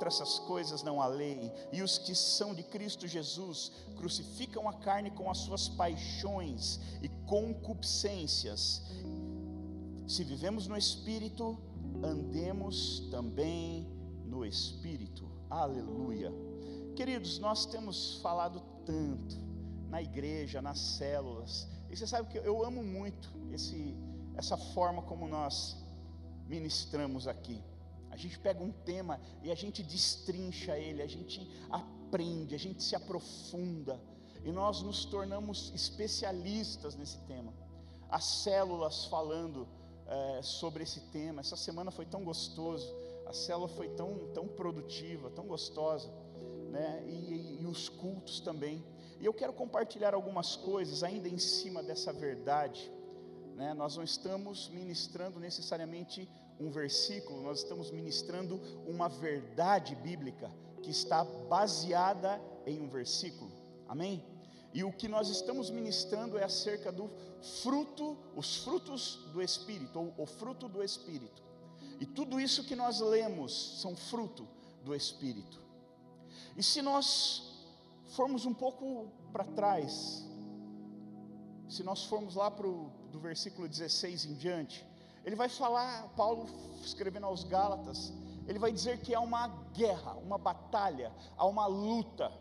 Contra essas coisas não há lei, e os que são de Cristo Jesus crucificam a carne com as suas paixões e concupiscências. Se vivemos no Espírito, andemos também no Espírito. Aleluia. Queridos, nós temos falado tanto na igreja, nas células, e você sabe que eu amo muito esse, essa forma como nós ministramos aqui. A gente pega um tema e a gente destrincha ele, a gente aprende, a gente se aprofunda e nós nos tornamos especialistas nesse tema. As células falando é, sobre esse tema, essa semana foi tão gostoso, a célula foi tão, tão produtiva, tão gostosa, né? E, e, e os cultos também. E eu quero compartilhar algumas coisas ainda em cima dessa verdade. Né? Nós não estamos ministrando necessariamente um versículo, nós estamos ministrando uma verdade bíblica que está baseada em um versículo. Amém? E o que nós estamos ministrando é acerca do fruto, os frutos do Espírito, ou o fruto do Espírito. E tudo isso que nós lemos são fruto do Espírito. E se nós formos um pouco para trás, se nós formos lá para o do versículo 16 em diante, ele vai falar, Paulo escrevendo aos Gálatas, ele vai dizer que há uma guerra, uma batalha, há uma luta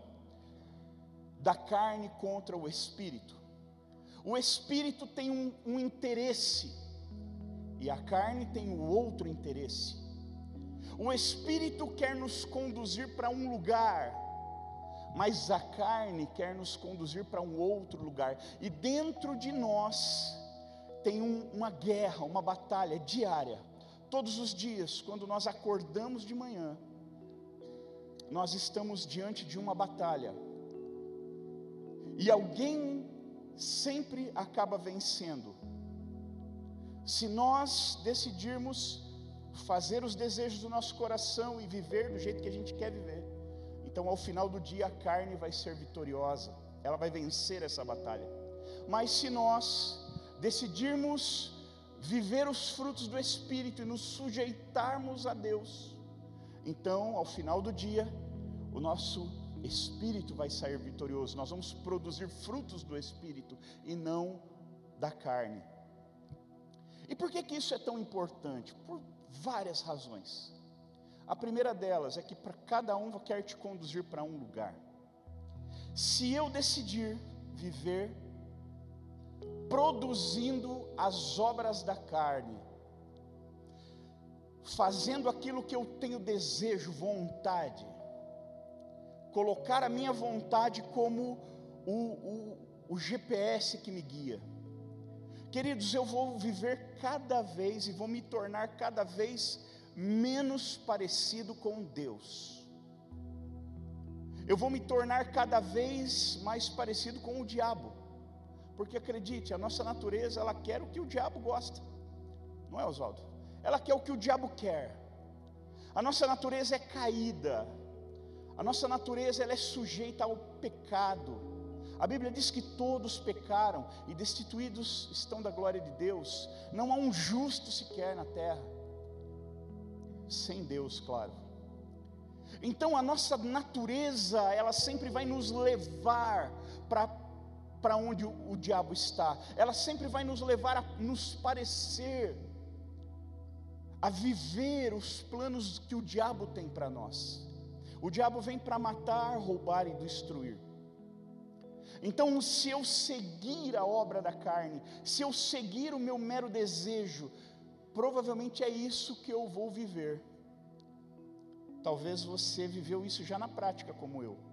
da carne contra o espírito. O espírito tem um, um interesse e a carne tem o outro interesse. O espírito quer nos conduzir para um lugar, mas a carne quer nos conduzir para um outro lugar. E dentro de nós tem um, uma guerra, uma batalha diária. Todos os dias, quando nós acordamos de manhã, nós estamos diante de uma batalha. E alguém sempre acaba vencendo. Se nós decidirmos fazer os desejos do nosso coração e viver do jeito que a gente quer viver, então ao final do dia a carne vai ser vitoriosa, ela vai vencer essa batalha. Mas se nós decidirmos viver os frutos do Espírito e nos sujeitarmos a Deus, então, ao final do dia, o nosso espírito vai sair vitorioso. Nós vamos produzir frutos do espírito e não da carne. E por que que isso é tão importante? Por várias razões. A primeira delas é que para cada um quer te conduzir para um lugar. Se eu decidir viver produzindo as obras da carne, fazendo aquilo que eu tenho desejo, vontade, colocar a minha vontade como o, o, o GPS que me guia. Queridos, eu vou viver cada vez e vou me tornar cada vez menos parecido com Deus. Eu vou me tornar cada vez mais parecido com o diabo. Porque acredite, a nossa natureza, ela quer o que o diabo gosta. Não é, Oswaldo? Ela quer o que o diabo quer. A nossa natureza é caída. A nossa natureza ela é sujeita ao pecado. A Bíblia diz que todos pecaram e destituídos estão da glória de Deus. Não há um justo sequer na terra. Sem Deus, claro. Então a nossa natureza, ela sempre vai nos levar para para onde o, diabo está. Ela sempre vai nos levar a nos parecer, a viver os planos que o diabo tem para nós. O diabo vem para matar, roubar e destruir. Então, se eu seguir a obra da carne, se eu seguir o meu mero desejo, provavelmente é isso que eu vou viver. Talvez você viveu isso já na prática, como eu.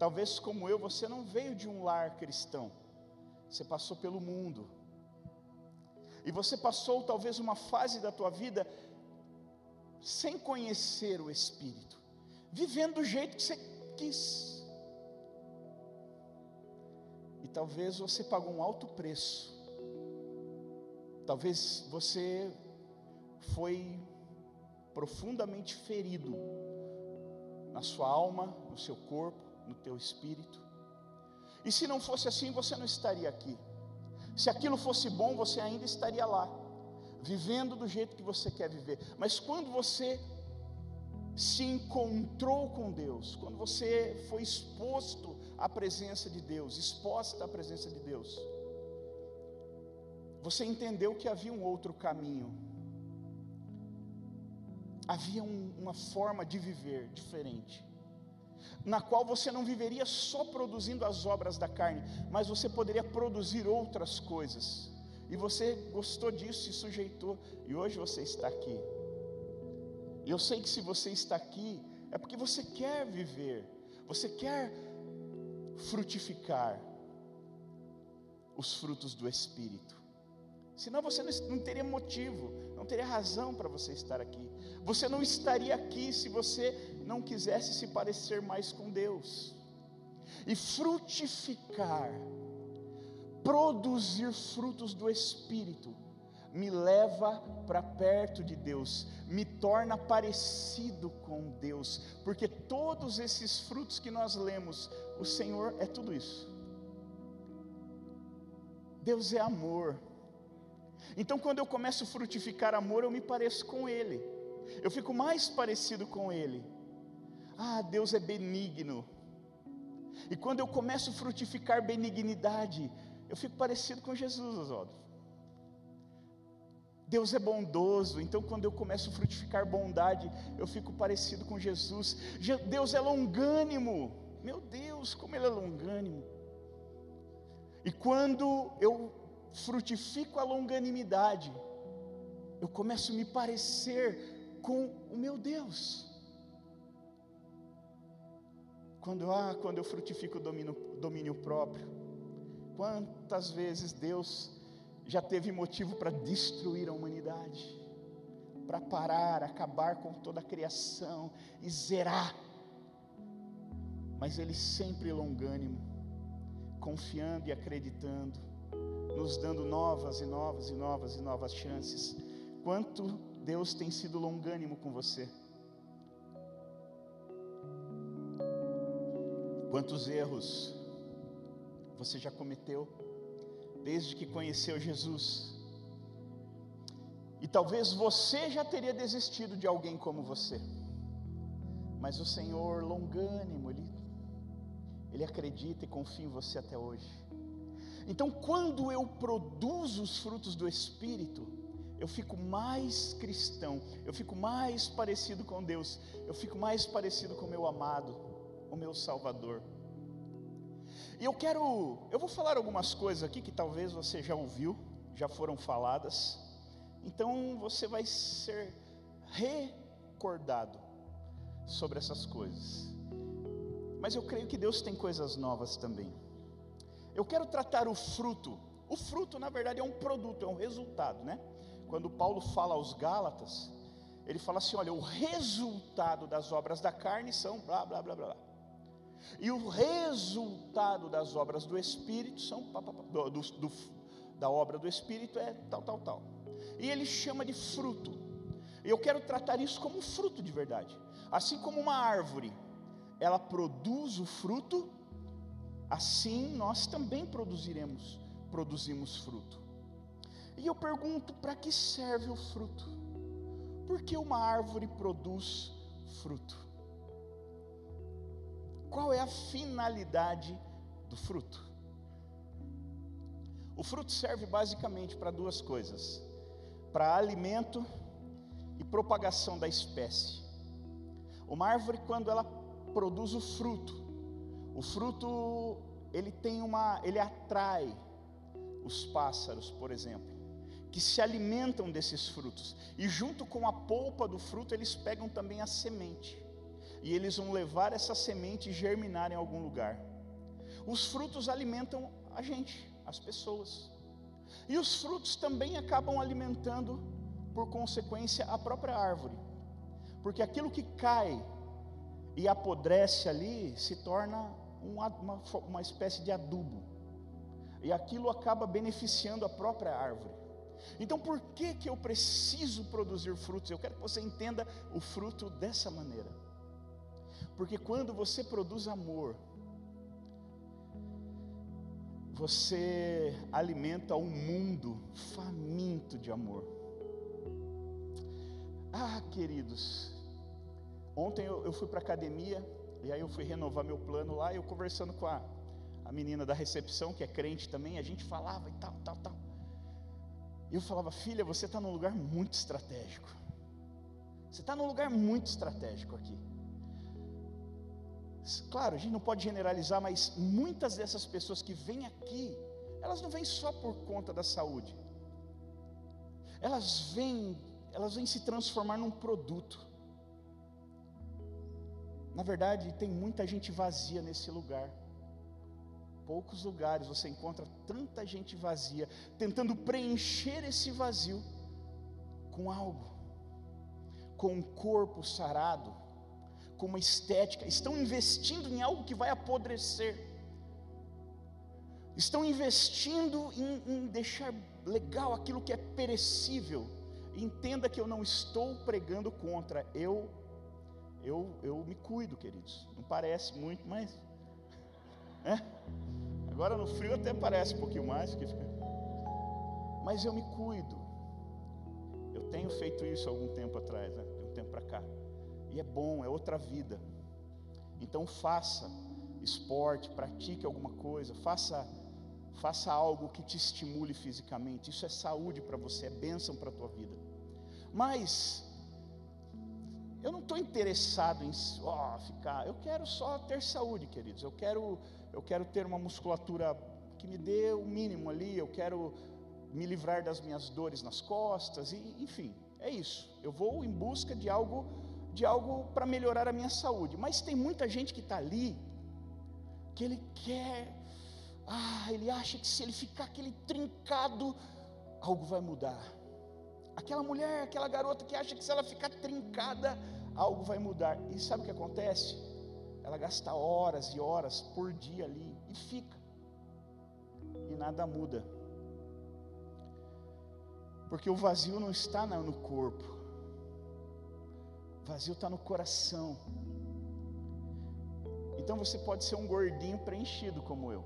Talvez como eu, você não veio de um lar cristão. Você passou pelo mundo. E você passou talvez uma fase da tua vida sem conhecer o Espírito, vivendo do jeito que você quis. E talvez você pagou um alto preço. Talvez você foi profundamente ferido na sua alma, no seu corpo no teu espírito. E se não fosse assim, você não estaria aqui. Se aquilo fosse bom, você ainda estaria lá, vivendo do jeito que você quer viver. Mas quando você se encontrou com Deus, quando você foi exposto à presença de Deus, exposta à presença de Deus, você entendeu que havia um outro caminho, havia um, uma forma de viver diferente, na qual você não viveria só produzindo as obras da carne, mas você poderia produzir outras coisas, e você gostou disso, se sujeitou, e hoje você está aqui. E eu sei que se você está aqui, é porque você quer viver, você quer frutificar os frutos do Espírito. Senão você não teria motivo, não teria razão para você estar aqui. Você não estaria aqui se você não quisesse se parecer mais com Deus. E frutificar, produzir frutos do Espírito, me leva para perto de Deus, me torna parecido com Deus, porque todos esses frutos que nós lemos, o Senhor é tudo isso. Deus é amor. Então, quando eu começo a frutificar amor, eu me pareço com Ele, eu fico mais parecido com Ele. Ah, Deus é benigno. E quando eu começo a frutificar benignidade, eu fico parecido com Jesus, Oswaldo. Deus é bondoso, então quando eu começo a frutificar bondade, eu fico parecido com Jesus. Deus é longânimo, meu Deus, como Ele é longânimo. E quando eu frutifico a longanimidade, eu começo a me parecer com o meu Deus. Quando, ah, quando eu frutifico o domínio, domínio próprio, quantas vezes Deus já teve motivo para destruir a humanidade, para parar, acabar com toda a criação e zerar. Mas Ele sempre longânimo, confiando e acreditando, nos dando novas e novas e novas e novas chances. Quanto Deus tem sido longânimo com você. Quantos erros você já cometeu? desde que conheceu Jesus. E talvez você já teria desistido de alguém como você, mas o Senhor, longânimo, Ele, Ele acredita e confia em você até hoje. Então, quando eu produzo os frutos do Espírito, eu fico mais cristão, eu fico mais parecido com Deus, eu fico mais parecido com meu amado, o meu Salvador. E eu quero, eu vou falar algumas coisas aqui que talvez você já ouviu, já foram faladas. Então você vai ser recordado sobre essas coisas. Mas eu creio que Deus tem coisas novas também. Eu quero tratar o fruto. O fruto, na verdade, é um produto, é um resultado, né? Quando Paulo fala aos Gálatas, ele fala assim: olha, o resultado das obras da carne são blá blá blá blá. E o resultado das obras do Espírito são do, do, da obra do Espírito é tal, tal, tal. E ele chama de fruto. Eu quero tratar isso como fruto de verdade. Assim como uma árvore, ela produz o fruto, assim nós também produziremos, produzimos fruto. E eu pergunto, para que serve o fruto? Por que uma árvore produz fruto? Qual é a finalidade do fruto? O fruto serve basicamente para duas coisas: para alimento e propagação da espécie. Uma árvore, quando ela produz o fruto, o fruto ele tem uma, ele atrai os pássaros, por exemplo, que se alimentam desses frutos, e junto com a polpa do fruto eles pegam também a semente e eles vão levar essa semente e germinar em algum lugar. Os frutos alimentam a gente, as pessoas. E os frutos também acabam alimentando, por consequência, a própria árvore. Porque aquilo que cai e apodrece ali se torna uma, uma, uma espécie de adubo. E aquilo acaba beneficiando a própria árvore. Então, por que, que eu preciso produzir frutos? Eu quero que você entenda o fruto dessa maneira. Porque quando você produz amor, você alimenta um mundo faminto de amor. Ah, queridos, Ontem eu, eu fui para academia e aí eu fui renovar meu plano lá. E eu conversando com a, a menina da recepção, que é crente também, a gente falava e tal, tal, tal. E eu falava, filha, você está num lugar muito estratégico. Você está num lugar muito estratégico aqui. Claro, a gente não pode generalizar, mas muitas dessas pessoas que vêm aqui, elas não vêm só por conta da saúde. Elas vêm, elas vêm se transformar num produto. Na verdade, tem muita gente vazia nesse lugar. Poucos lugares você encontra tanta gente vazia, tentando preencher esse vazio com algo, com um corpo sarado, com uma estética, estão investindo em algo que vai apodrecer, estão investindo em, em deixar legal aquilo que é perecível. Entenda que eu não estou pregando contra, eu, eu, eu me cuido, queridos. Não parece muito, mas, é. Agora no frio até parece um pouquinho mais, mas eu me cuido. Eu tenho feito isso algum tempo atrás, né? de um tempo para cá. E é bom, é outra vida. Então faça esporte, pratique alguma coisa, faça faça algo que te estimule fisicamente. Isso é saúde para você, é bênção para a tua vida. Mas eu não estou interessado em oh, ficar. Eu quero só ter saúde, queridos. Eu quero eu quero ter uma musculatura que me dê o mínimo ali. Eu quero me livrar das minhas dores nas costas e enfim, é isso. Eu vou em busca de algo de algo para melhorar a minha saúde. Mas tem muita gente que está ali, que ele quer, ah, ele acha que se ele ficar aquele trincado, algo vai mudar. Aquela mulher, aquela garota que acha que se ela ficar trincada, algo vai mudar. E sabe o que acontece? Ela gasta horas e horas por dia ali e fica, e nada muda. Porque o vazio não está no corpo, vazio está no coração. Então você pode ser um gordinho preenchido como eu.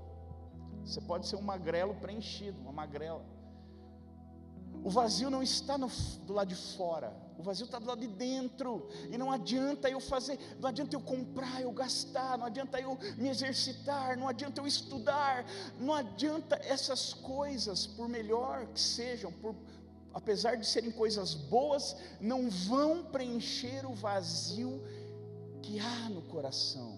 Você pode ser um magrelo preenchido, uma magrela. O vazio não está no, do lado de fora, o vazio está do lado de dentro. E não adianta eu fazer, não adianta eu comprar, eu gastar, não adianta eu me exercitar, não adianta eu estudar, não adianta essas coisas, por melhor que sejam, por, apesar de serem coisas boas, não vão preencher o vazio que há no coração.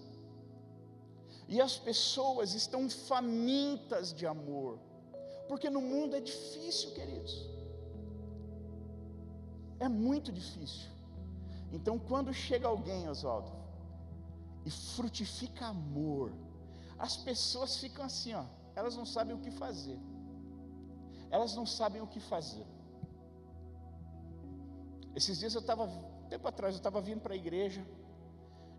E as pessoas estão famintas de amor, porque no mundo é difícil, queridos. É muito difícil. Então, quando chega alguém, Oswaldo, e frutifica amor, as pessoas ficam assim, ó, elas não sabem o que fazer. Elas não sabem o que fazer. Esses dias eu estava, tempo atrás, eu estava vindo para a igreja,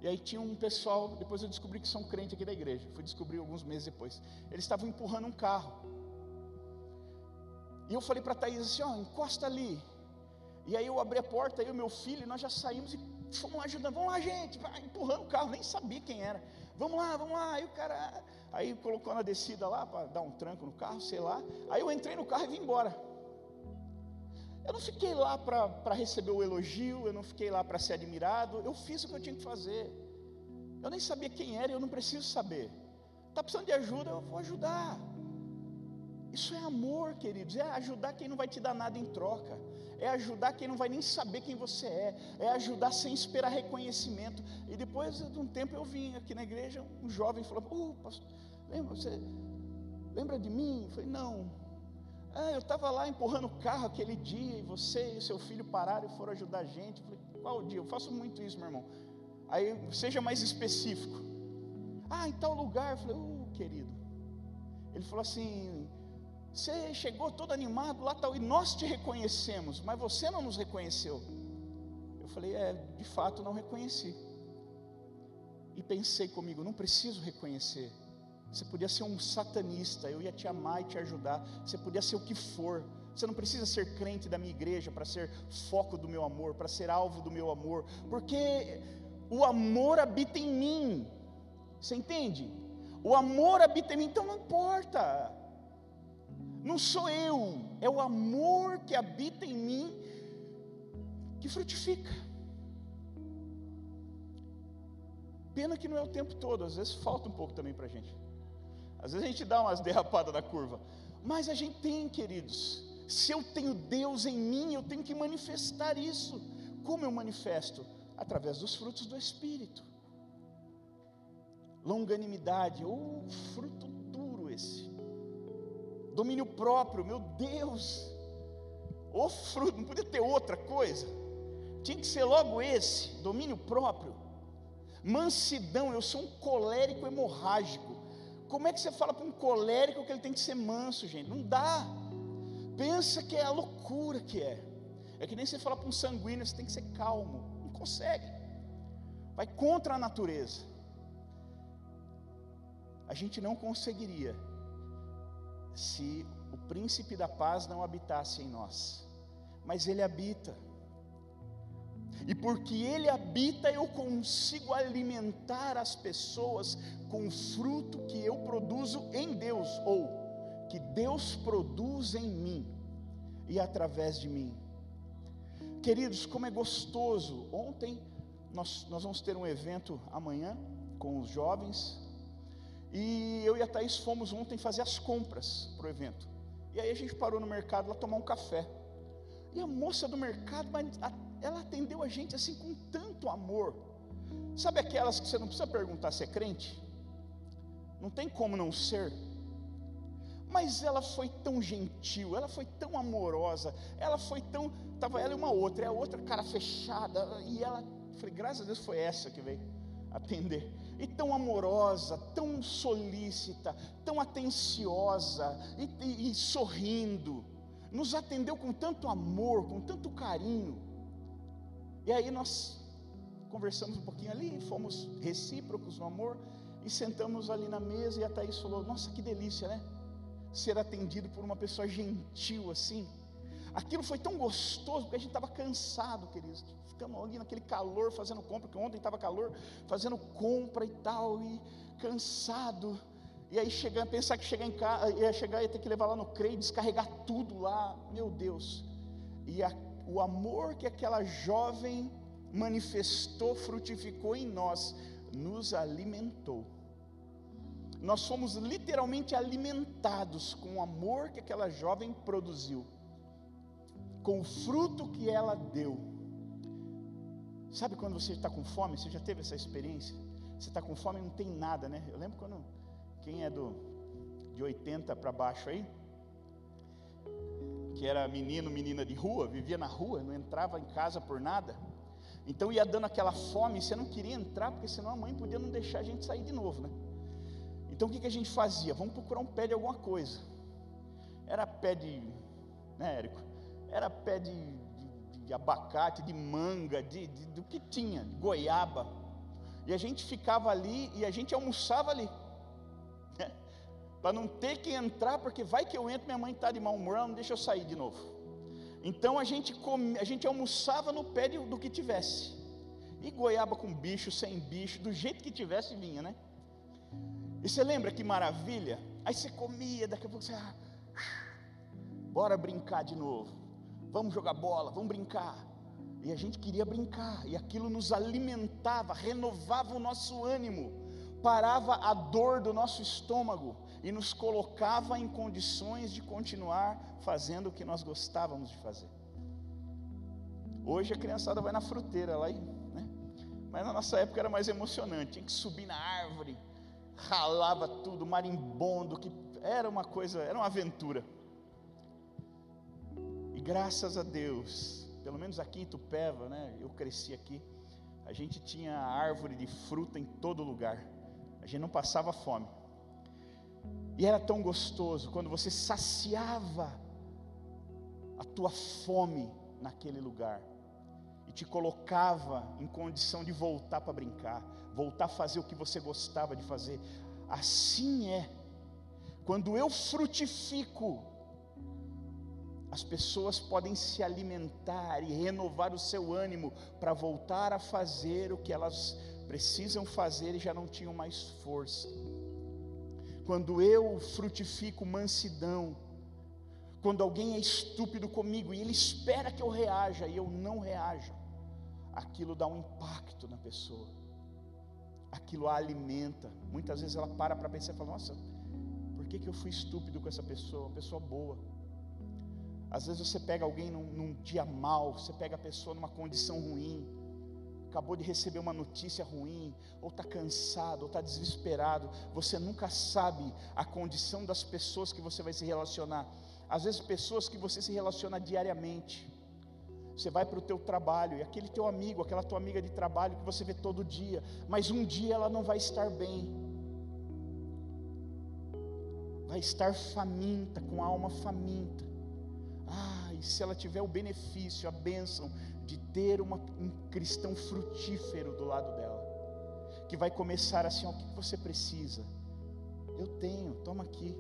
e aí tinha um pessoal, depois eu descobri que são crentes aqui da igreja, fui descobrir alguns meses depois. Eles estavam empurrando um carro. E eu falei para a Thaís assim, ó, encosta ali. E aí eu abri a porta, eu e meu filho, nós já saímos e fomos lá ajudando, vamos lá gente, vai, empurrando o carro, nem sabia quem era. Vamos lá, vamos lá. Aí o cara, aí colocou na descida lá para dar um tranco no carro, sei lá. Aí eu entrei no carro e vim embora. Eu não fiquei lá para receber o elogio, eu não fiquei lá para ser admirado, eu fiz o que eu tinha que fazer. Eu nem sabia quem era, eu não preciso saber. Está precisando de ajuda, eu vou ajudar. Isso é amor, queridos, é ajudar quem não vai te dar nada em troca, é ajudar quem não vai nem saber quem você é, é ajudar sem esperar reconhecimento. E depois de um tempo eu vim aqui na igreja, um jovem falou: oh, pastor, lembra, você lembra de mim? Eu falei: Não, ah, eu estava lá empurrando o carro aquele dia e você e o seu filho pararam e foram ajudar a gente. Falei, qual dia? Eu faço muito isso, meu irmão. Aí, seja mais específico. Ah, em tal lugar. Eu falei, uh, querido. Ele falou assim: você chegou todo animado lá tal, e nós te reconhecemos, mas você não nos reconheceu. Eu falei, é, de fato não reconheci. E pensei comigo, não preciso reconhecer. Você podia ser um satanista, eu ia te amar e te ajudar. Você podia ser o que for. Você não precisa ser crente da minha igreja para ser foco do meu amor, para ser alvo do meu amor, porque o amor habita em mim. Você entende? O amor habita em mim, então não importa. Não sou eu, é o amor que habita em mim que frutifica. Pena que não é o tempo todo, às vezes falta um pouco também para a gente. Às vezes a gente dá umas derrapadas na curva, mas a gente tem, queridos. Se eu tenho Deus em mim, eu tenho que manifestar isso. Como eu manifesto? Através dos frutos do Espírito. Longanimidade, ou oh, fruto duro esse. Domínio próprio, meu Deus. O oh, fruto, não podia ter outra coisa. Tinha que ser logo esse, domínio próprio. Mansidão, eu sou um colérico hemorrágico. Como é que você fala para um colérico que ele tem que ser manso, gente? Não dá. Pensa que é a loucura que é. É que nem você fala para um sanguíneo, você tem que ser calmo. Não consegue. Vai contra a natureza. A gente não conseguiria se o príncipe da paz não habitasse em nós. Mas ele habita. E porque Ele habita, eu consigo alimentar as pessoas com o fruto que eu produzo em Deus, ou que Deus produz em mim e através de mim. Queridos, como é gostoso. Ontem nós, nós vamos ter um evento amanhã com os jovens. E eu e a Thaís fomos ontem fazer as compras para o evento. E aí a gente parou no mercado lá tomar um café. E a moça do mercado, ela atendeu a gente assim com tanto amor. Sabe aquelas que você não precisa perguntar se é crente? Não tem como não ser. Mas ela foi tão gentil, ela foi tão amorosa, ela foi tão. Estava ela e uma outra, e a outra cara fechada, e ela, falei, graças a Deus foi essa que veio atender. E tão amorosa, tão solícita, tão atenciosa, e, e, e sorrindo, nos atendeu com tanto amor, com tanto carinho. E aí nós conversamos um pouquinho ali, fomos recíprocos no amor e sentamos ali na mesa e a Thaís falou: Nossa, que delícia, né? Ser atendido por uma pessoa gentil assim. Aquilo foi tão gostoso porque a gente estava cansado, queridos. Ficamos ali naquele calor fazendo compra, porque ontem estava calor, fazendo compra e tal, e cansado. E aí chegar, pensar que chegar em casa, ia chegar ia ter que levar lá no CREI, descarregar tudo lá, meu Deus. E a o amor que aquela jovem manifestou, frutificou em nós, nos alimentou. Nós fomos literalmente alimentados com o amor que aquela jovem produziu, com o fruto que ela deu. Sabe quando você está com fome? Você já teve essa experiência? Você está com fome e não tem nada, né? Eu lembro quando, quem é do de 80 para baixo aí, que era menino, menina de rua, vivia na rua, não entrava em casa por nada. Então ia dando aquela fome, você não queria entrar, porque senão a mãe podia não deixar a gente sair de novo, né? Então o que, que a gente fazia? Vamos procurar um pé de alguma coisa. Era pé de, né, Érico? Era pé de, de, de abacate, de manga, de, de, do que tinha, goiaba. E a gente ficava ali e a gente almoçava ali para não ter que entrar, porque vai que eu entro, minha mãe está de mau humor, não deixa eu sair de novo. Então a gente, come, a gente almoçava no pé do que tivesse, e goiaba com bicho, sem bicho, do jeito que tivesse, vinha, né? E você lembra que maravilha? Aí você comia, daqui a pouco você, ah, bora brincar de novo, vamos jogar bola, vamos brincar. E a gente queria brincar, e aquilo nos alimentava, renovava o nosso ânimo, parava a dor do nosso estômago, e nos colocava em condições de continuar fazendo o que nós gostávamos de fazer. Hoje a criançada vai na fruteira lá, né? mas na nossa época era mais emocionante, tinha que subir na árvore, ralava tudo, marimbondo, que era uma coisa, era uma aventura. E graças a Deus, pelo menos aqui em Tupéva, né? Eu cresci aqui, a gente tinha árvore de fruta em todo lugar. A gente não passava fome. E era tão gostoso quando você saciava a tua fome naquele lugar e te colocava em condição de voltar para brincar, voltar a fazer o que você gostava de fazer. Assim é. Quando eu frutifico, as pessoas podem se alimentar e renovar o seu ânimo para voltar a fazer o que elas precisam fazer e já não tinham mais força quando eu frutifico mansidão, quando alguém é estúpido comigo e ele espera que eu reaja e eu não reajo, aquilo dá um impacto na pessoa. aquilo a alimenta. Muitas vezes ela para para pensar e fala: Nossa, por que, que eu fui estúpido com essa pessoa? Uma pessoa boa. Às vezes você pega alguém num, num dia mal, você pega a pessoa numa condição ruim, acabou de receber uma notícia ruim, ou está cansado, ou está desesperado. Você nunca sabe a condição das pessoas que você vai se relacionar. Às vezes pessoas que você se relaciona diariamente. Você vai para o teu trabalho e aquele teu amigo, aquela tua amiga de trabalho que você vê todo dia, mas um dia ela não vai estar bem. Vai estar faminta, com a alma faminta. Ah, e se ela tiver o benefício, a bênção de ter uma, um cristão frutífero do lado dela, que vai começar assim: o que você precisa? Eu tenho, toma aqui.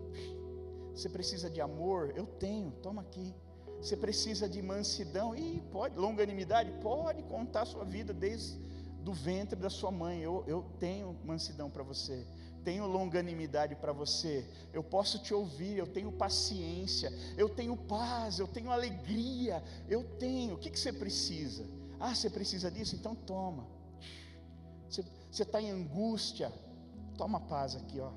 Você precisa de amor? Eu tenho, toma aqui. Você precisa de mansidão e pode, longanimidade, pode contar a sua vida desde do ventre da sua mãe. Eu, eu tenho mansidão para você, tenho longanimidade para você. Eu posso te ouvir, eu tenho paciência, eu tenho paz, eu tenho alegria, eu tenho. O que, que você precisa? Ah, você precisa disso? Então toma. Você está em angústia? Toma paz aqui, ó.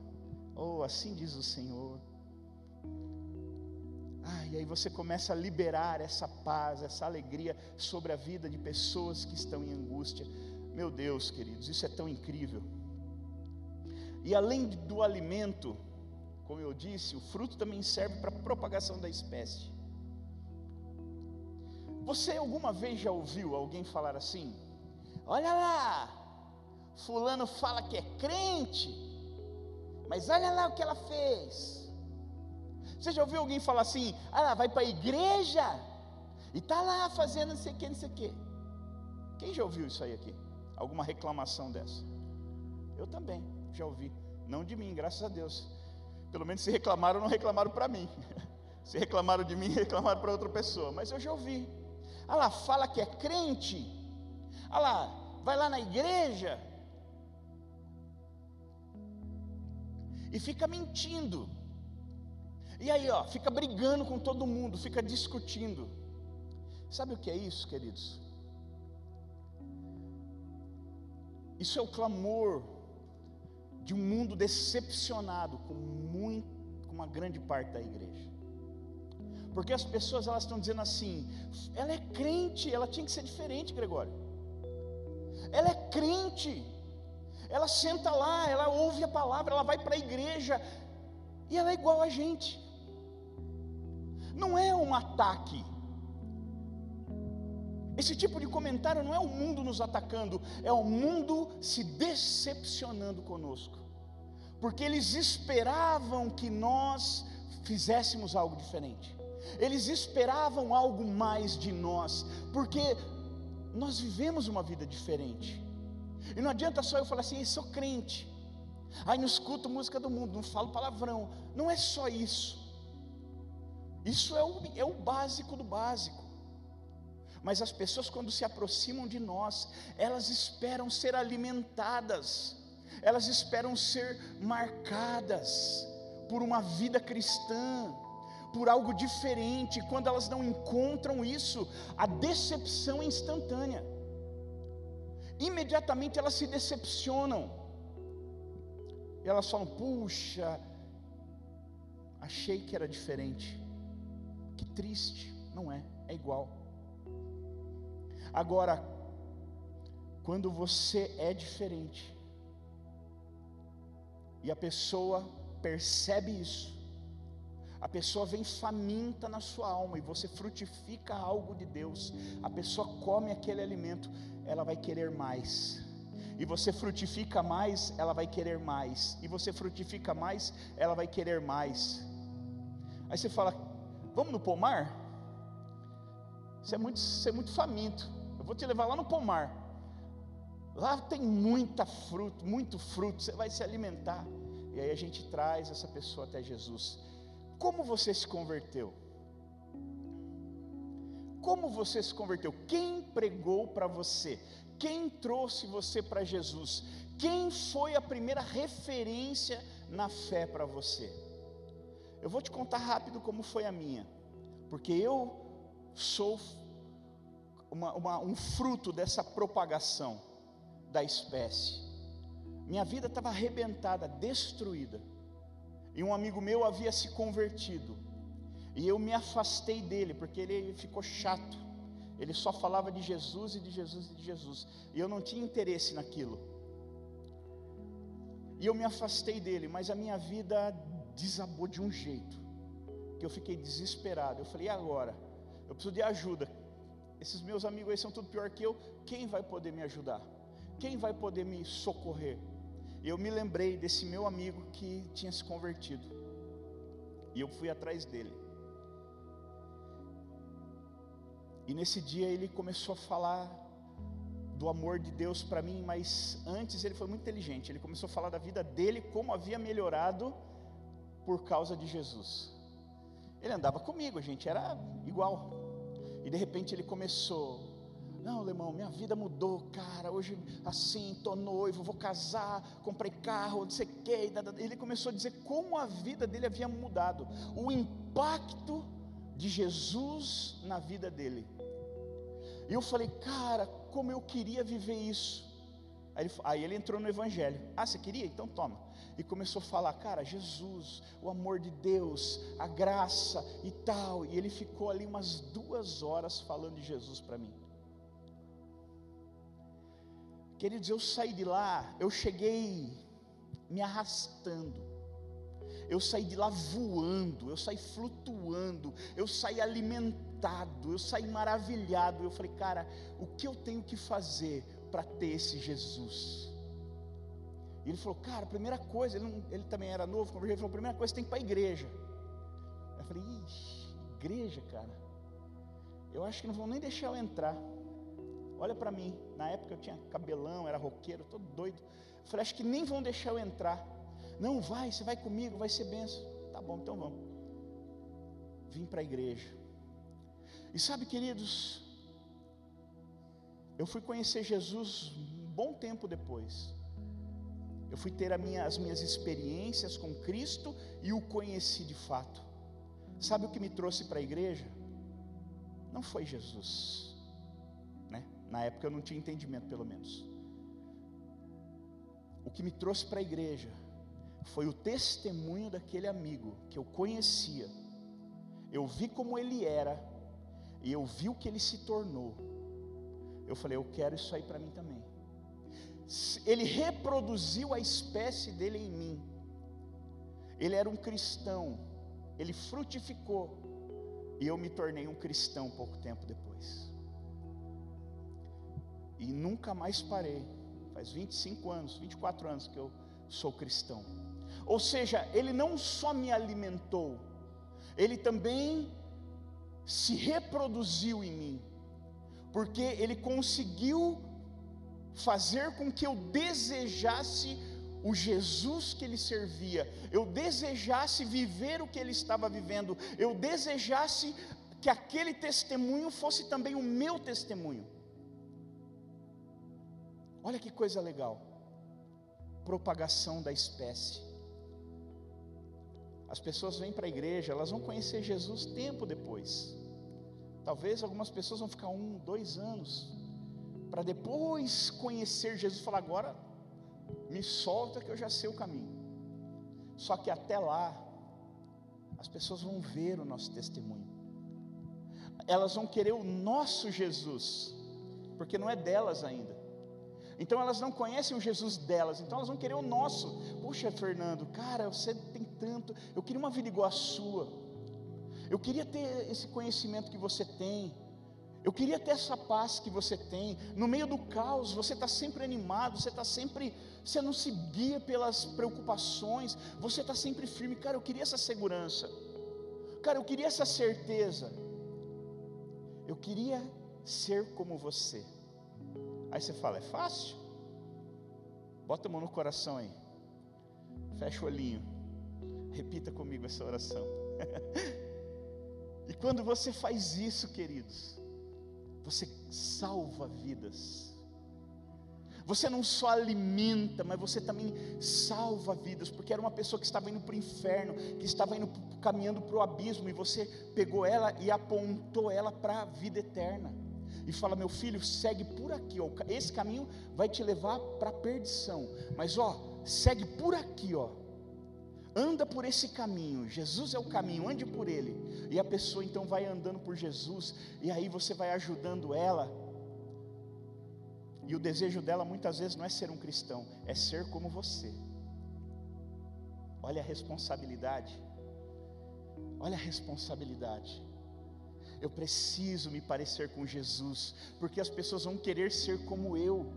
Oh, assim diz o Senhor. Ah, e aí você começa a liberar essa paz, essa alegria sobre a vida de pessoas que estão em angústia. Meu Deus, queridos, isso é tão incrível. E além do alimento, como eu disse, o fruto também serve para a propagação da espécie. Você alguma vez já ouviu alguém falar assim? Olha lá, Fulano fala que é crente, mas olha lá o que ela fez. Você já ouviu alguém falar assim: ah, vai para a igreja e está lá fazendo não sei o que, não sei o que. Quem já ouviu isso aí aqui? Alguma reclamação dessa? Eu também já ouvi. Não de mim, graças a Deus. Pelo menos se reclamaram, não reclamaram para mim. Se reclamaram de mim, reclamaram para outra pessoa. Mas eu já ouvi. Ah lá, fala que é crente. Ah lá, vai lá na igreja. E fica mentindo. E aí, ó, fica brigando com todo mundo, fica discutindo. Sabe o que é isso, queridos? Isso é o clamor de um mundo decepcionado com, muito, com uma grande parte da igreja. Porque as pessoas elas estão dizendo assim: ela é crente, ela tinha que ser diferente, Gregório. Ela é crente, ela senta lá, ela ouve a palavra, ela vai para a igreja e ela é igual a gente não é um ataque. Esse tipo de comentário não é o mundo nos atacando, é o mundo se decepcionando conosco, porque eles esperavam que nós fizéssemos algo diferente, eles esperavam algo mais de nós, porque nós vivemos uma vida diferente, e não adianta só eu falar assim, eu sou crente, aí não escuto música do mundo, não falo palavrão, não é só isso, isso é o, é o básico do básico. Mas as pessoas, quando se aproximam de nós, elas esperam ser alimentadas, elas esperam ser marcadas por uma vida cristã, por algo diferente. Quando elas não encontram isso, a decepção é instantânea. Imediatamente elas se decepcionam. E elas falam: puxa, achei que era diferente. Que triste, não é, é igual. Agora, quando você é diferente, e a pessoa percebe isso, a pessoa vem faminta na sua alma e você frutifica algo de Deus, a pessoa come aquele alimento, ela vai querer mais. E você frutifica mais, ela vai querer mais. E você frutifica mais, ela vai querer mais. Aí você fala: Vamos no pomar? Você é muito, você é muito faminto. Eu vou te levar lá no pomar. Lá tem muita fruto, muito fruto. Você vai se alimentar. E aí a gente traz essa pessoa até Jesus. Como você se converteu? Como você se converteu? Quem pregou para você? Quem trouxe você para Jesus? Quem foi a primeira referência na fé para você? Eu vou te contar rápido como foi a minha, porque eu sou uma, uma, um fruto dessa propagação da espécie. Minha vida estava arrebentada, destruída. E um amigo meu havia se convertido. E eu me afastei dele, porque ele ficou chato. Ele só falava de Jesus e de Jesus e de Jesus. E eu não tinha interesse naquilo. E eu me afastei dele, mas a minha vida desabou de um jeito. Que eu fiquei desesperado. Eu falei, e agora? Eu preciso de ajuda. Esses meus amigos aí são tudo pior que eu. Quem vai poder me ajudar? Quem vai poder me socorrer? Eu me lembrei desse meu amigo que tinha se convertido. E eu fui atrás dele. E nesse dia ele começou a falar do amor de Deus para mim, mas antes ele foi muito inteligente. Ele começou a falar da vida dele, como havia melhorado por causa de Jesus. Ele andava comigo, a gente era igual. E de repente ele começou não, alemão, minha vida mudou, cara. Hoje, assim, tô noivo, vou casar, comprei carro, não sei o quê. Ele começou a dizer como a vida dele havia mudado, o impacto de Jesus na vida dele. E eu falei, cara, como eu queria viver isso. Aí ele, aí ele entrou no Evangelho. Ah, você queria? Então toma. E começou a falar, cara, Jesus, o amor de Deus, a graça e tal. E ele ficou ali umas duas horas falando de Jesus para mim. Queridos, eu saí de lá, eu cheguei me arrastando, eu saí de lá voando, eu saí flutuando, eu saí alimentado, eu saí maravilhado. Eu falei, cara, o que eu tenho que fazer para ter esse Jesus? E ele falou, cara, primeira coisa, ele, não, ele também era novo, ele falou, primeira coisa tem que ir para a igreja. Eu falei, ixi, igreja, cara, eu acho que não vão nem deixar eu entrar. Olha para mim, na época eu tinha cabelão, era roqueiro, todo doido. Eu falei, acho que nem vão deixar eu entrar. Não, vai, você vai comigo, vai ser benção. Tá bom, então vamos. Vim para a igreja. E sabe, queridos, eu fui conhecer Jesus um bom tempo depois. Eu fui ter minha, as minhas experiências com Cristo e o conheci de fato. Sabe o que me trouxe para a igreja? Não foi Jesus na época eu não tinha entendimento, pelo menos. O que me trouxe para a igreja foi o testemunho daquele amigo que eu conhecia. Eu vi como ele era e eu vi o que ele se tornou. Eu falei, eu quero isso aí para mim também. Ele reproduziu a espécie dele em mim. Ele era um cristão, ele frutificou, e eu me tornei um cristão pouco tempo depois e nunca mais parei. Faz 25 anos, 24 anos que eu sou cristão. Ou seja, ele não só me alimentou, ele também se reproduziu em mim, porque ele conseguiu fazer com que eu desejasse o Jesus que ele servia, eu desejasse viver o que ele estava vivendo, eu desejasse que aquele testemunho fosse também o meu testemunho. Olha que coisa legal. Propagação da espécie. As pessoas vêm para a igreja, elas vão conhecer Jesus tempo depois. Talvez algumas pessoas vão ficar um, dois anos, para depois conhecer Jesus e falar: agora me solta que eu já sei o caminho. Só que até lá, as pessoas vão ver o nosso testemunho, elas vão querer o nosso Jesus, porque não é delas ainda. Então elas não conhecem o Jesus delas, então elas vão querer o nosso. Puxa, Fernando, cara, você tem tanto. Eu queria uma vida igual a sua. Eu queria ter esse conhecimento que você tem. Eu queria ter essa paz que você tem. No meio do caos, você está sempre animado, você está sempre. Você não se guia pelas preocupações, você está sempre firme. Cara, eu queria essa segurança. Cara, eu queria essa certeza. Eu queria ser como você. Aí você fala, é fácil? Bota a mão no coração aí. Fecha o olhinho. Repita comigo essa oração. e quando você faz isso, queridos, você salva vidas. Você não só alimenta, mas você também salva vidas, porque era uma pessoa que estava indo para o inferno, que estava indo caminhando para o abismo, e você pegou ela e apontou ela para a vida eterna. e fala: Meu filho, segue por aqui, ó. esse caminho vai te levar para a perdição, mas ó, segue por aqui, ó. Anda por esse caminho, Jesus é o caminho, ande por ele. E a pessoa então vai andando por Jesus, e aí você vai ajudando ela. E o desejo dela muitas vezes não é ser um cristão, é ser como você. Olha a responsabilidade. Olha a responsabilidade. Eu preciso me parecer com Jesus, porque as pessoas vão querer ser como eu,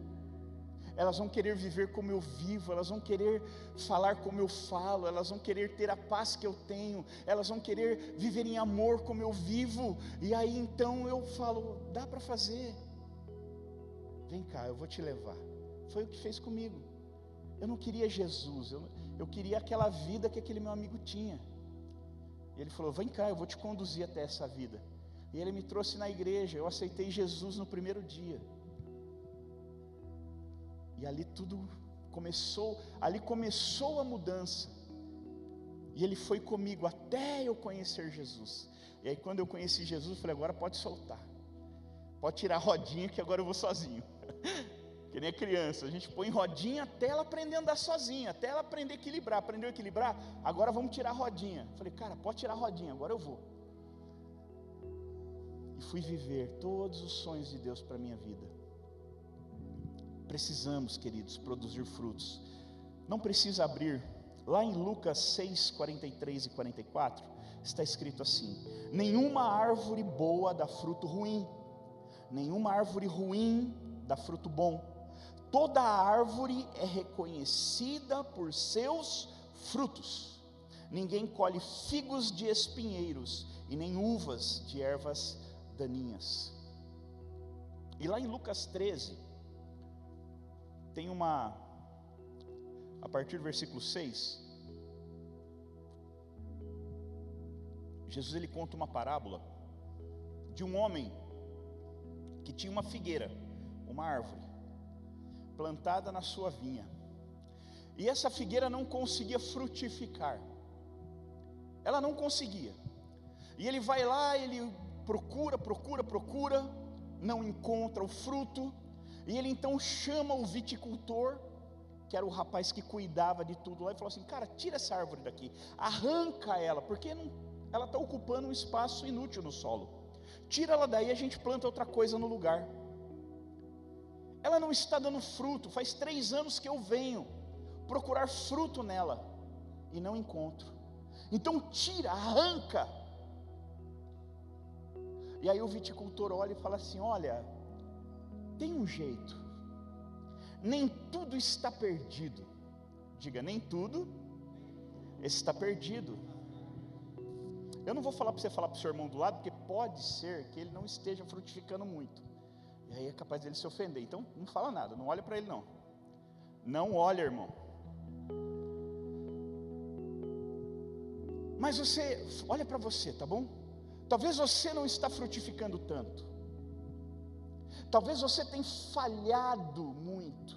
elas vão querer viver como eu vivo, elas vão querer falar como eu falo, elas vão querer ter a paz que eu tenho, elas vão querer viver em amor como eu vivo, e aí então eu falo: dá para fazer, vem cá, eu vou te levar. Foi o que fez comigo. Eu não queria Jesus, eu, eu queria aquela vida que aquele meu amigo tinha. E ele falou: Vem cá, eu vou te conduzir até essa vida. E ele me trouxe na igreja. Eu aceitei Jesus no primeiro dia. E ali tudo começou, ali começou a mudança. E ele foi comigo até eu conhecer Jesus. E aí quando eu conheci Jesus, eu falei: agora pode soltar. Pode tirar a rodinha que agora eu vou sozinho. que nem a criança, a gente põe rodinha até ela aprender a andar sozinha, até ela aprender a equilibrar. Aprendeu a equilibrar? Agora vamos tirar a rodinha. Falei, cara, pode tirar a rodinha, agora eu vou e fui viver todos os sonhos de Deus para minha vida. Precisamos, queridos, produzir frutos. Não precisa abrir. Lá em Lucas 6, 43 e 44, está escrito assim: Nenhuma árvore boa dá fruto ruim, nenhuma árvore ruim dá fruto bom. Toda árvore é reconhecida por seus frutos. Ninguém colhe figos de espinheiros e nem uvas de ervas daninhas. E lá em Lucas 13, tem uma, a partir do versículo 6, Jesus ele conta uma parábola de um homem que tinha uma figueira, uma árvore, plantada na sua vinha. E essa figueira não conseguia frutificar. Ela não conseguia. E ele vai lá, ele procura, procura, procura, não encontra o fruto, e ele então chama o viticultor, que era o rapaz que cuidava de tudo lá, e falou assim: Cara, tira essa árvore daqui, arranca ela, porque não, ela está ocupando um espaço inútil no solo. Tira ela daí, a gente planta outra coisa no lugar. Ela não está dando fruto, faz três anos que eu venho procurar fruto nela e não encontro. Então tira, arranca e aí o viticultor olha e fala assim: Olha, tem um jeito, nem tudo está perdido. Diga, nem tudo está perdido. Eu não vou falar para você falar para o seu irmão do lado, porque pode ser que ele não esteja frutificando muito. E aí é capaz dele se ofender. Então não fala nada, não olha para ele não. Não olha, irmão. Mas você, olha para você, tá bom? Talvez você não está frutificando tanto. Talvez você tenha falhado muito.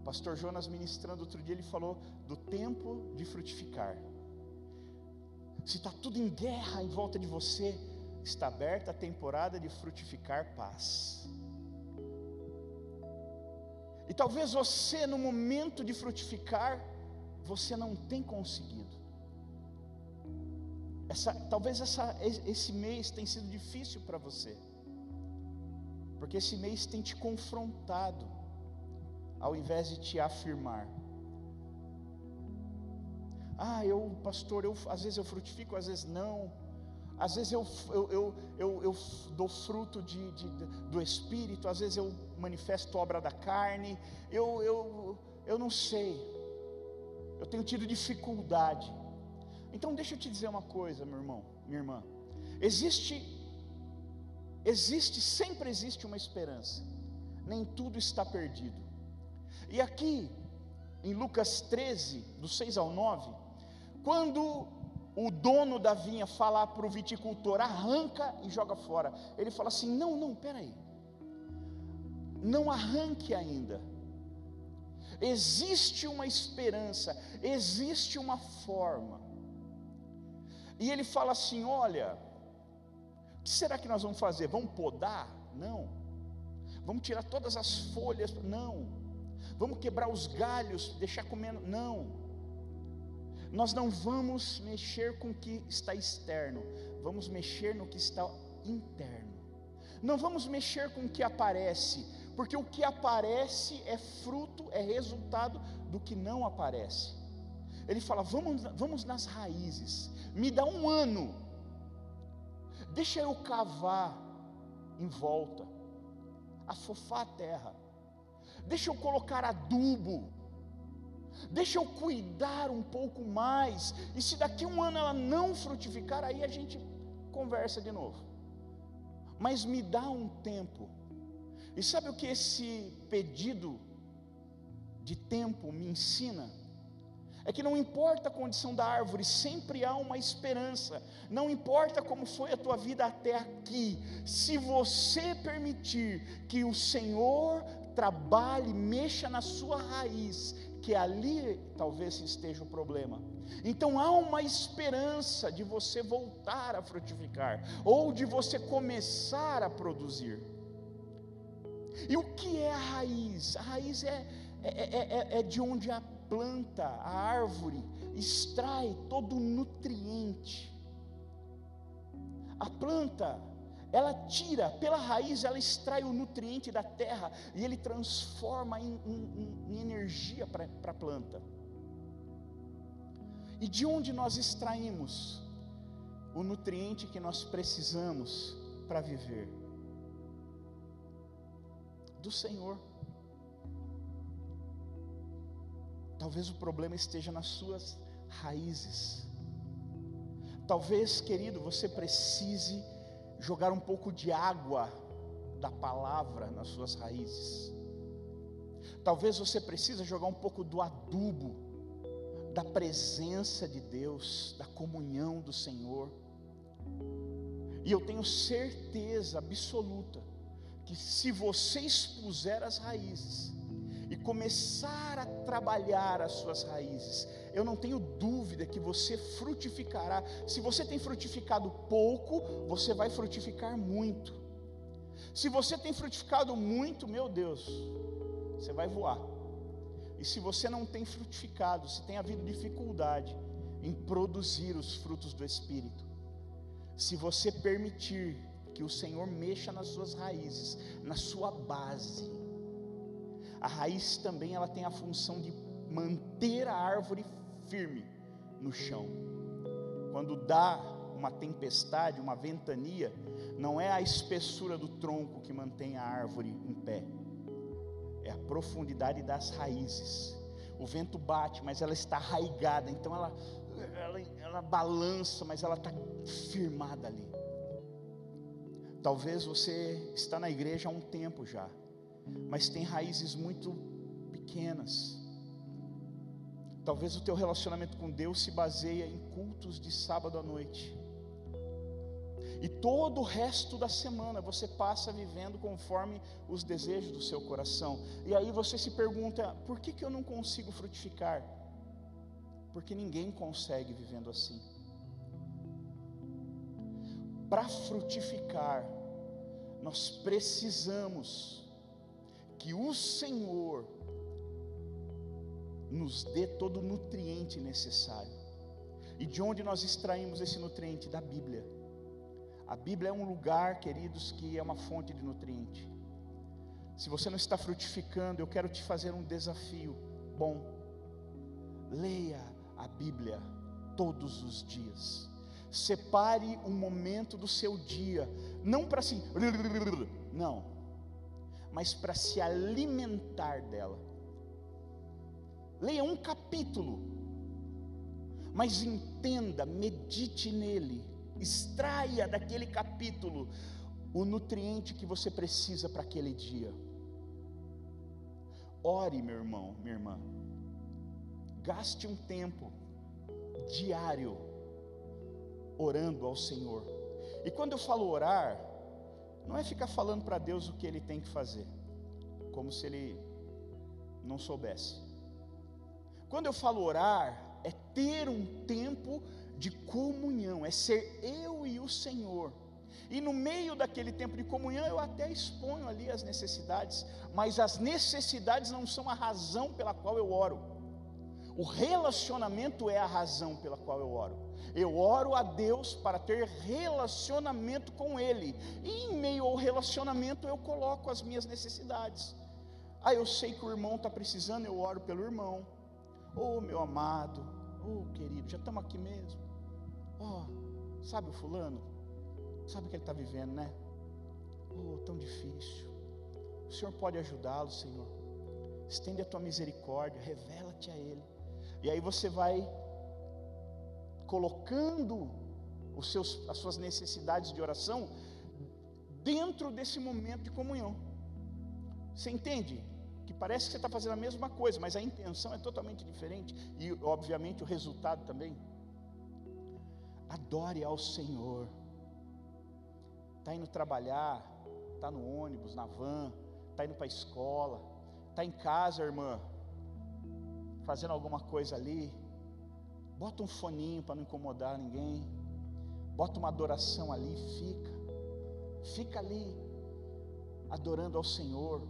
O pastor Jonas ministrando outro dia, ele falou do tempo de frutificar. Se está tudo em guerra em volta de você, está aberta a temporada de frutificar paz. E talvez você, no momento de frutificar, você não tem conseguido. Essa, talvez essa, esse mês tenha sido difícil para você, porque esse mês tem te confrontado, ao invés de te afirmar. Ah, eu, pastor, eu, às vezes eu frutifico, às vezes não. Às vezes eu, eu, eu, eu, eu dou fruto de, de, do Espírito, às vezes eu manifesto obra da carne. Eu, eu, eu não sei. Eu tenho tido dificuldade. Então deixa eu te dizer uma coisa, meu irmão, minha irmã. Existe, existe, sempre existe uma esperança. Nem tudo está perdido. E aqui, em Lucas 13, do 6 ao 9, quando o dono da vinha fala para o viticultor, arranca e joga fora. Ele fala assim: não, não, peraí. Não arranque ainda. Existe uma esperança, existe uma forma. E ele fala assim: olha, que será que nós vamos fazer? Vamos podar? Não. Vamos tirar todas as folhas? Não. Vamos quebrar os galhos, deixar comendo? Não. Nós não vamos mexer com o que está externo, vamos mexer no que está interno. Não vamos mexer com o que aparece, porque o que aparece é fruto, é resultado do que não aparece. Ele fala: vamos, vamos nas raízes, me dá um ano, deixa eu cavar em volta, afofar a terra, deixa eu colocar adubo, deixa eu cuidar um pouco mais, e se daqui a um ano ela não frutificar, aí a gente conversa de novo. Mas me dá um tempo. E sabe o que esse pedido de tempo me ensina? É que não importa a condição da árvore, sempre há uma esperança. Não importa como foi a tua vida até aqui, se você permitir que o Senhor trabalhe, mexa na sua raiz, que ali talvez esteja o problema. Então há uma esperança de você voltar a frutificar, ou de você começar a produzir. E o que é a raiz? A raiz é, é, é, é de onde a planta, a árvore, extrai todo o nutriente. A planta, ela tira, pela raiz, ela extrai o nutriente da terra e ele transforma em, em, em energia para a planta. E de onde nós extraímos o nutriente que nós precisamos para viver? Do Senhor. Talvez o problema esteja nas suas raízes. Talvez, querido, você precise jogar um pouco de água da palavra nas suas raízes. Talvez você precise jogar um pouco do adubo da presença de Deus, da comunhão do Senhor. E eu tenho certeza absoluta que se você expuser as raízes, começar a trabalhar as suas raízes, eu não tenho dúvida que você frutificará. Se você tem frutificado pouco, você vai frutificar muito. Se você tem frutificado muito, meu Deus, você vai voar. E se você não tem frutificado, se tem havido dificuldade em produzir os frutos do Espírito, se você permitir que o Senhor mexa nas suas raízes, na sua base, a raiz também ela tem a função de manter a árvore firme no chão. Quando dá uma tempestade, uma ventania, não é a espessura do tronco que mantém a árvore em pé, é a profundidade das raízes. O vento bate, mas ela está arraigada, então ela, ela, ela balança, mas ela está firmada ali. Talvez você está na igreja há um tempo já, mas tem raízes muito pequenas. Talvez o teu relacionamento com Deus se baseia em cultos de sábado à noite. E todo o resto da semana você passa vivendo conforme os desejos do seu coração. E aí você se pergunta: por que, que eu não consigo frutificar? Porque ninguém consegue vivendo assim. Para frutificar, nós precisamos que o Senhor nos dê todo o nutriente necessário. E de onde nós extraímos esse nutriente? Da Bíblia. A Bíblia é um lugar, queridos, que é uma fonte de nutriente. Se você não está frutificando, eu quero te fazer um desafio bom. Leia a Bíblia todos os dias. Separe um momento do seu dia, não para assim, não mas para se alimentar dela. Leia um capítulo, mas entenda, medite nele, extraia daquele capítulo o nutriente que você precisa para aquele dia. Ore, meu irmão, minha irmã. Gaste um tempo diário orando ao Senhor. E quando eu falo orar, não é ficar falando para Deus o que ele tem que fazer, como se ele não soubesse. Quando eu falo orar, é ter um tempo de comunhão, é ser eu e o Senhor. E no meio daquele tempo de comunhão, eu até exponho ali as necessidades, mas as necessidades não são a razão pela qual eu oro. O relacionamento é a razão pela qual eu oro. Eu oro a Deus para ter relacionamento com Ele, e em meio ao relacionamento eu coloco as minhas necessidades. Ah, eu sei que o irmão está precisando, eu oro pelo irmão. Oh, meu amado, oh, querido, já estamos aqui mesmo. Oh, sabe o fulano? Sabe o que ele está vivendo, né? Oh, tão difícil. O Senhor pode ajudá-lo, Senhor. Estende a tua misericórdia, revela-te a Ele. E aí você vai colocando os seus, as suas necessidades de oração dentro desse momento de comunhão. Você entende? Que parece que você está fazendo a mesma coisa, mas a intenção é totalmente diferente. E, obviamente, o resultado também. Adore ao Senhor está indo trabalhar, está no ônibus, na van, está indo para a escola, está em casa, irmã, fazendo alguma coisa ali, bota um foninho para não incomodar ninguém, bota uma adoração ali, fica, fica ali, adorando ao Senhor,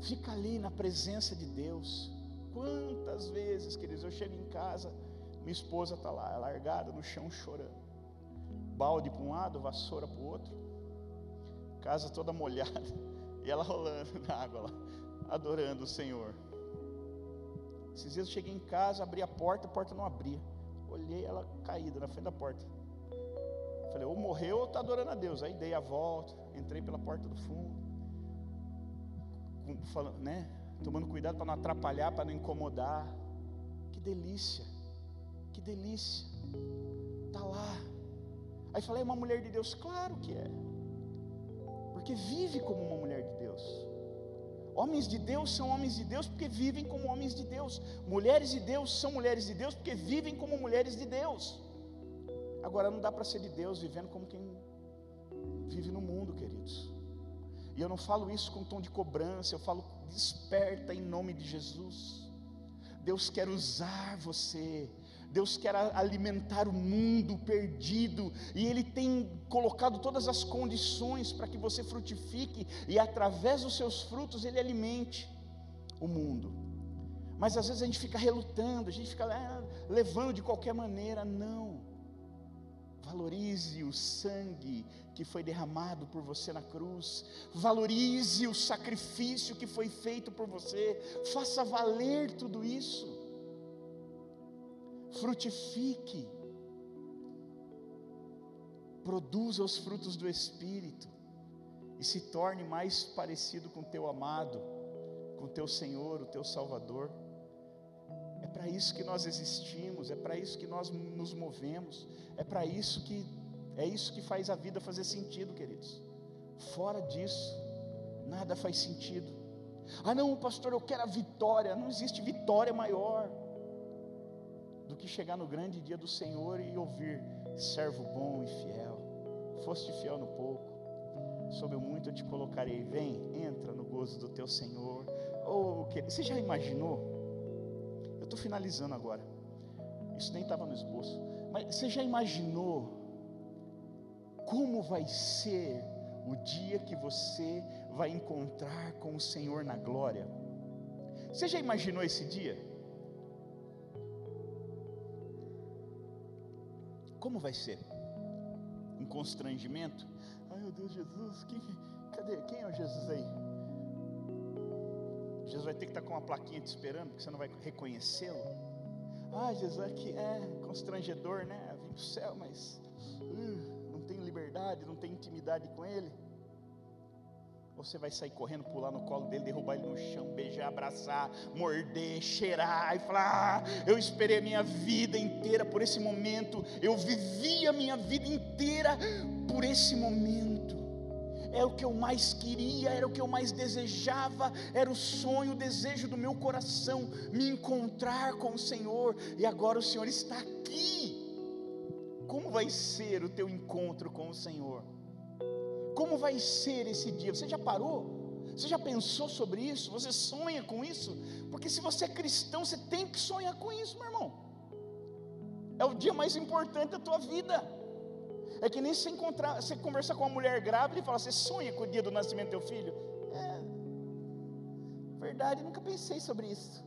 fica ali na presença de Deus. Quantas vezes, queridos, eu chego em casa, minha esposa está lá, largada no chão chorando. Balde para um lado, vassoura para o outro, casa toda molhada, e ela rolando na água lá, adorando o Senhor. Esses dias eu cheguei em casa, abri a porta, a porta não abria. Olhei ela caída na frente da porta. Falei, ou morreu ou está adorando a Deus. Aí dei a volta, entrei pela porta do fundo, falando, né? Tomando cuidado para não atrapalhar, para não incomodar. Que delícia, que delícia. Está lá, Aí falei, é uma mulher de Deus? Claro que é. Porque vive como uma mulher de Deus. Homens de Deus são homens de Deus porque vivem como homens de Deus. Mulheres de Deus são mulheres de Deus porque vivem como mulheres de Deus. Agora não dá para ser de Deus vivendo como quem vive no mundo, queridos. E eu não falo isso com tom de cobrança, eu falo desperta em nome de Jesus. Deus quer usar você Deus quer alimentar o mundo perdido, e Ele tem colocado todas as condições para que você frutifique, e através dos seus frutos Ele alimente o mundo. Mas às vezes a gente fica relutando, a gente fica ah, levando de qualquer maneira, não. Valorize o sangue que foi derramado por você na cruz, valorize o sacrifício que foi feito por você, faça valer tudo isso frutifique, produza os frutos do Espírito e se torne mais parecido com teu amado, com teu Senhor, o teu Salvador. É para isso que nós existimos, é para isso que nós nos movemos, é para isso que é isso que faz a vida fazer sentido, queridos. Fora disso, nada faz sentido. Ah, não, pastor, eu quero a vitória. Não existe vitória maior do que chegar no grande dia do Senhor e ouvir: servo bom e fiel, foste fiel no pouco, sobre muito eu te colocarei. Vem, entra no gozo do teu Senhor. Ou oh, você já imaginou? Eu estou finalizando agora. Isso nem estava no esboço. Mas você já imaginou como vai ser o dia que você vai encontrar com o Senhor na glória? Você já imaginou esse dia? Como vai ser? Um constrangimento? Ai meu Deus, Jesus, quem, cadê? Quem é o Jesus aí? Jesus vai ter que estar com uma plaquinha te esperando, porque você não vai reconhecê-lo. Ah, Jesus aqui é constrangedor, né? Vim para o céu, mas uh, não tenho liberdade, não tenho intimidade com Ele. Você vai sair correndo, pular no colo dele, derrubar ele no chão, beijar, abraçar, morder, cheirar e falar: ah, Eu esperei a minha vida inteira por esse momento, eu vivi a minha vida inteira por esse momento. É o que eu mais queria, era o que eu mais desejava, era o sonho, o desejo do meu coração, me encontrar com o Senhor, e agora o Senhor está aqui. Como vai ser o teu encontro com o Senhor? Como vai ser esse dia? Você já parou? Você já pensou sobre isso? Você sonha com isso? Porque se você é cristão, você tem que sonhar com isso, meu irmão. É o dia mais importante da tua vida. É que nem você encontrar, você conversar com uma mulher grávida e falar, você sonha com o dia do nascimento do teu filho? É verdade, nunca pensei sobre isso.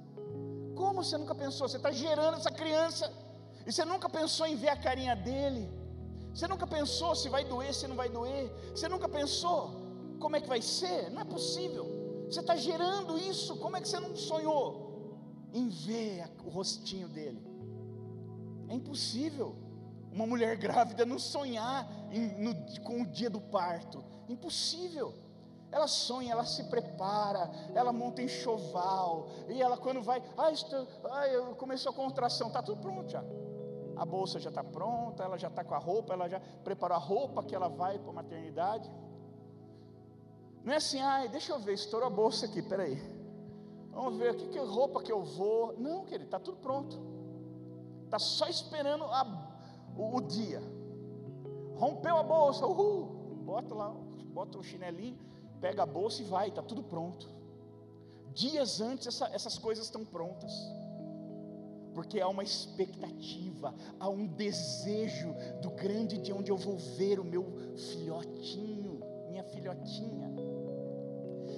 Como você nunca pensou? Você está gerando essa criança e você nunca pensou em ver a carinha dele. Você nunca pensou se vai doer, se não vai doer. Você nunca pensou como é que vai ser? Não é possível. Você está gerando isso. Como é que você não sonhou em ver o rostinho dele? É impossível uma mulher grávida não sonhar em, no, com o dia do parto. Impossível. Ela sonha, ela se prepara, ela monta enxoval, e ela quando vai, ah, estou, ah, começou a contração, está tudo pronto já. A bolsa já está pronta, ela já está com a roupa, ela já preparou a roupa que ela vai para a maternidade. Não é assim, ai, deixa eu ver, estourou a bolsa aqui, peraí. Vamos ver aqui que roupa que eu vou. Não, querido, está tudo pronto. Está só esperando a o, o dia. Rompeu a bolsa, uhul, bota lá, bota o chinelinho, pega a bolsa e vai, está tudo pronto. Dias antes essa, essas coisas estão prontas. Porque há uma expectativa, há um desejo do grande dia onde eu vou ver o meu filhotinho, minha filhotinha.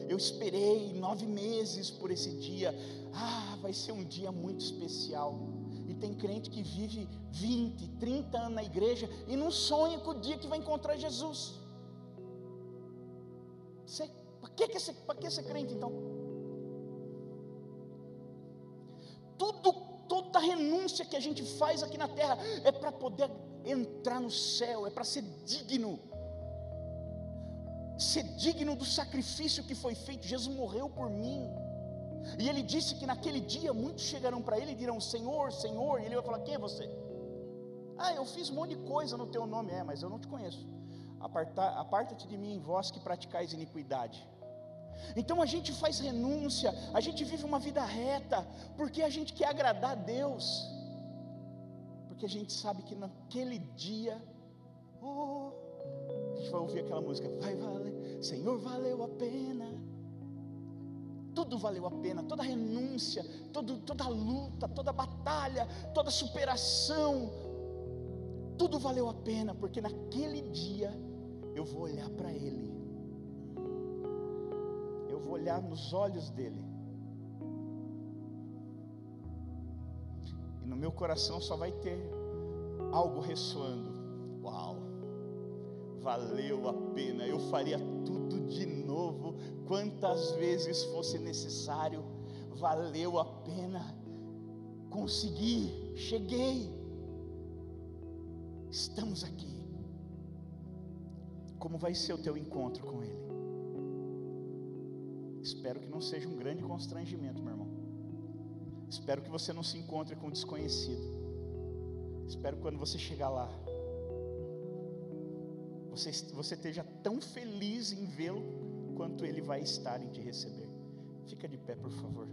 Eu esperei nove meses por esse dia. Ah, vai ser um dia muito especial. E tem crente que vive 20, 30 anos na igreja e não sonha com o dia que vai encontrar Jesus. Para que, que, que ser crente então? Renúncia que a gente faz aqui na terra é para poder entrar no céu, é para ser digno. Ser digno do sacrifício que foi feito. Jesus morreu por mim. E ele disse que naquele dia muitos chegarão para ele e dirão: Senhor, Senhor. E ele vai falar: Quem é você? Ah, eu fiz um monte de coisa no teu nome. É, mas eu não te conheço. Aparta-te de mim, vós que praticais iniquidade. Então a gente faz renúncia, a gente vive uma vida reta, porque a gente quer agradar a Deus, porque a gente sabe que naquele dia, oh, a gente vai ouvir aquela música, vai valer, Senhor, valeu a pena. Tudo valeu a pena, toda renúncia, todo, toda luta, toda batalha, toda superação, tudo valeu a pena, porque naquele dia eu vou olhar para Ele, vou olhar nos olhos dEle, e no meu coração só vai ter algo ressoando: Uau, valeu a pena, eu faria tudo de novo quantas vezes fosse necessário, valeu a pena, consegui, cheguei, estamos aqui. Como vai ser o teu encontro com Ele? Espero que não seja um grande constrangimento, meu irmão. Espero que você não se encontre com um desconhecido. Espero que quando você chegar lá, você, você esteja tão feliz em vê-lo quanto Ele vai estar em te receber. Fica de pé, por favor.